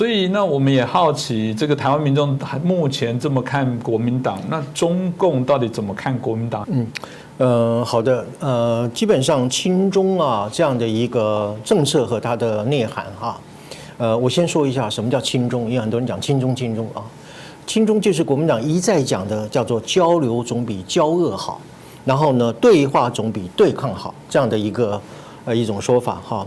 所以那我们也好奇，这个台湾民众目前这么看国民党，那中共到底怎么看国民党？嗯，呃，好的，呃，基本上亲中啊这样的一个政策和它的内涵哈，呃，我先说一下什么叫亲中，因为很多人讲亲中亲中啊，亲中就是国民党一再讲的叫做交流总比交恶好，然后呢，对话总比对抗好这样的一个呃一种说法哈。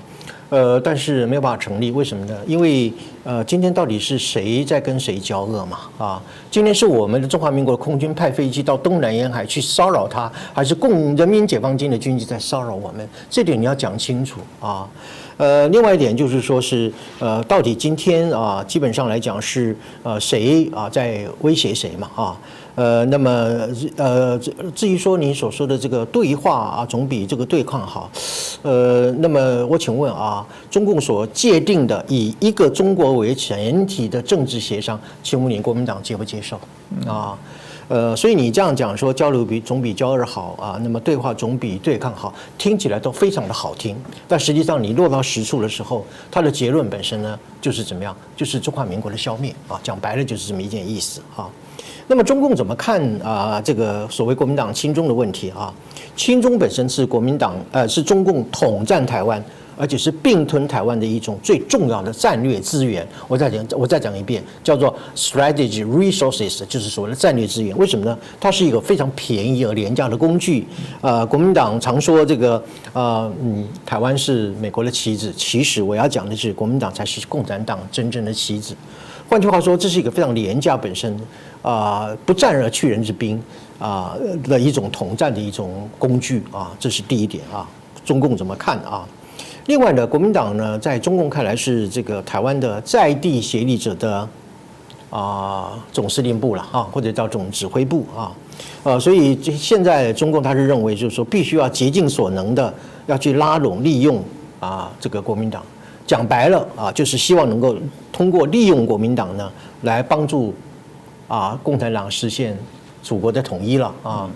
呃，但是没有办法成立，为什么呢？因为呃，今天到底是谁在跟谁交恶嘛？啊，今天是我们的中华民国空军派飞机到东南沿海去骚扰他，还是共人民解放军的军机在骚扰我们？这点你要讲清楚啊。呃，另外一点就是说是呃，到底今天啊，基本上来讲是呃谁啊在威胁谁嘛？啊？呃，那么呃，至于说你所说的这个对话啊，总比这个对抗好。呃，那么我请问啊，中共所界定的以一个中国为前提的政治协商，请问你国民党接不接受啊？呃，所以你这样讲说交流比总比交恶好啊，那么对话总比对抗好，听起来都非常的好听，但实际上你落到实处的时候，它的结论本身呢，就是怎么样？就是中华民国的消灭啊，讲白了就是这么一件意思啊。那么中共怎么看啊？这个所谓国民党亲中的问题啊？亲中本身是国民党呃是中共统战台湾，而且是并吞台湾的一种最重要的战略资源。我再讲，我再讲一遍，叫做 strategy resources，就是所谓的战略资源。为什么呢？它是一个非常便宜而廉价的工具。呃，国民党常说这个呃嗯，台湾是美国的棋子，其实我要讲的是国民党才是共产党真正的棋子。换句话说，这是一个非常廉价本身。啊，不战而屈人之兵啊的一种统战的一种工具啊，这是第一点啊。中共怎么看啊？另外呢，国民党呢，在中共看来是这个台湾的在地协力者的啊总司令部了啊，或者叫总指挥部啊。呃，所以现在中共他是认为，就是说必须要竭尽所能的要去拉拢利用啊这个国民党。讲白了啊，就是希望能够通过利用国民党呢来帮助。啊，共产党实现祖国的统一了啊，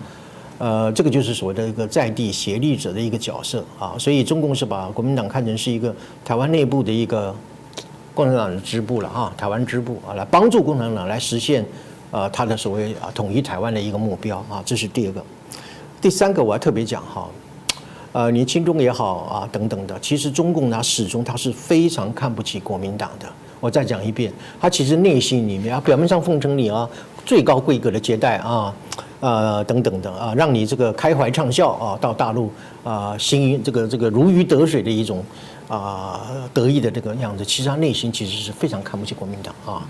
呃，这个就是所谓的一个在地协力者的一个角色啊，所以中共是把国民党看成是一个台湾内部的一个共产党的支部了啊，台湾支部啊，来帮助共产党来实现呃他的所谓啊统一台湾的一个目标啊，这是第二个。第三个我要特别讲哈，呃，你亲中也好啊等等的，其实中共呢始终他是非常看不起国民党的。我再讲一遍，他其实内心里面啊，表面上奉承你啊，最高规格的接待啊，呃等等的啊，让你这个开怀畅笑啊，到大陆啊，心这个这个如鱼得水的一种啊得意的这个样子，其实他内心其实是非常看不起国民党啊。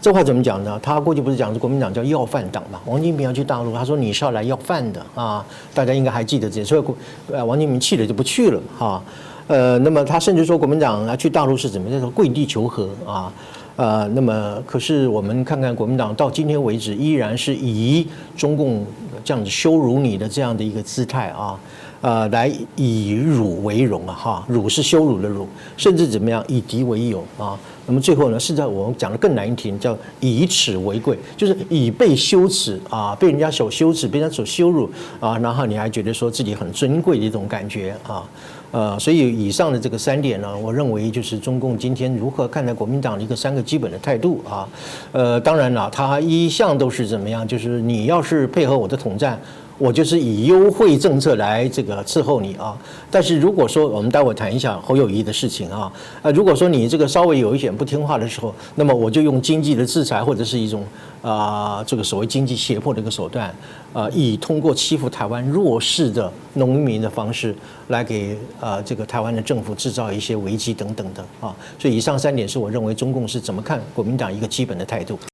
这话怎么讲呢？他过去不是讲是国民党叫要饭党嘛？王金平要去大陆，他说你是要来要饭的啊，大家应该还记得这，所以呃王金平气了就不去了哈。呃，那么他甚至说国民党啊去大陆是怎么叫做跪地求和啊？呃，那么可是我们看看国民党到今天为止依然是以中共这样子羞辱你的这样的一个姿态啊，呃，来以辱为荣啊哈，辱是羞辱的辱，甚至怎么样以敌为友啊？那么最后呢，现在我们讲的更难听，叫以耻为贵，就是以被羞耻啊，被人家所羞耻，被人家所羞辱啊，然后你还觉得说自己很尊贵的一种感觉啊。呃，所以以上的这个三点呢，我认为就是中共今天如何看待国民党的一个三个基本的态度啊。呃，当然了，他一向都是怎么样，就是你要是配合我的统战。我就是以优惠政策来这个伺候你啊，但是如果说我们待会谈一下侯友谊的事情啊，呃，如果说你这个稍微有一点不听话的时候，那么我就用经济的制裁或者是一种啊这个所谓经济胁迫的一个手段，啊，以通过欺负台湾弱势的农民的方式来给啊这个台湾的政府制造一些危机等等的啊，所以以上三点是我认为中共是怎么看国民党一个基本的态度。